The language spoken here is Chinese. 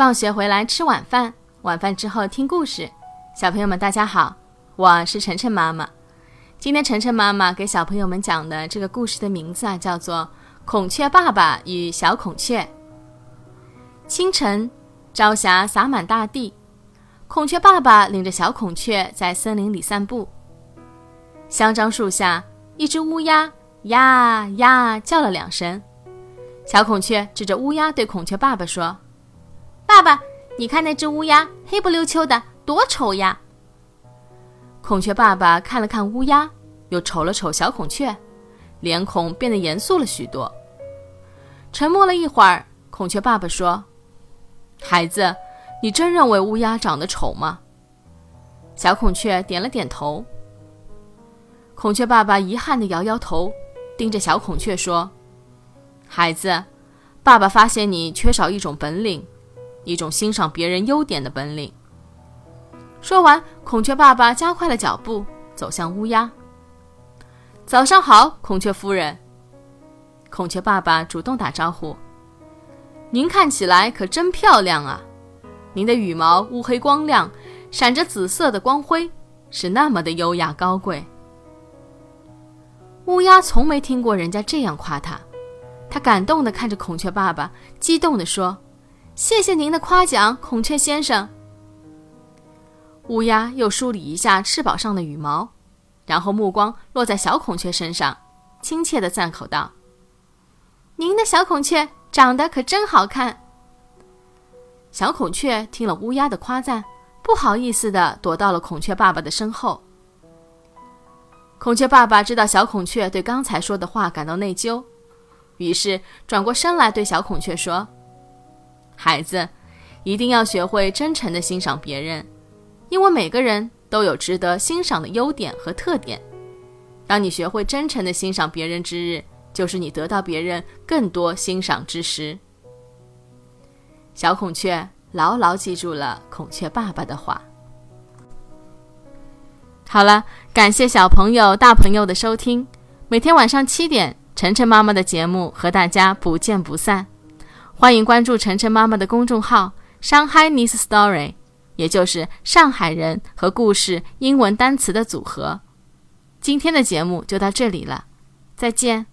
放学回来吃晚饭，晚饭之后听故事。小朋友们，大家好，我是晨晨妈妈。今天晨晨妈妈给小朋友们讲的这个故事的名字啊，叫做《孔雀爸爸与小孔雀》。清晨，朝霞洒满大地，孔雀爸爸领着小孔雀在森林里散步。香樟树下，一只乌鸦呀呀叫了两声。小孔雀指着乌鸦对孔雀爸爸说。爸爸，你看那只乌鸦，黑不溜秋的，多丑呀！孔雀爸爸看了看乌鸦，又瞅了瞅小孔雀，脸孔变得严肃了许多。沉默了一会儿，孔雀爸爸说：“孩子，你真认为乌鸦长得丑吗？”小孔雀点了点头。孔雀爸爸遗憾地摇摇头，盯着小孔雀说：“孩子，爸爸发现你缺少一种本领。”一种欣赏别人优点的本领。说完，孔雀爸爸加快了脚步，走向乌鸦。早上好，孔雀夫人。孔雀爸爸主动打招呼：“您看起来可真漂亮啊！您的羽毛乌黑光亮，闪着紫色的光辉，是那么的优雅高贵。”乌鸦从没听过人家这样夸他，他感动地看着孔雀爸爸，激动地说。谢谢您的夸奖，孔雀先生。乌鸦又梳理一下翅膀上的羽毛，然后目光落在小孔雀身上，亲切地赞口道：“您的小孔雀长得可真好看。”小孔雀听了乌鸦的夸赞，不好意思地躲到了孔雀爸爸的身后。孔雀爸爸知道小孔雀对刚才说的话感到内疚，于是转过身来对小孔雀说。孩子，一定要学会真诚的欣赏别人，因为每个人都有值得欣赏的优点和特点。当你学会真诚的欣赏别人之日，就是你得到别人更多欣赏之时。小孔雀牢牢记住了孔雀爸爸的话。好了，感谢小朋友、大朋友的收听。每天晚上七点，晨晨妈妈的节目和大家不见不散。欢迎关注晨晨妈妈的公众号“上海 Nice Story”，也就是上海人和故事英文单词的组合。今天的节目就到这里了，再见。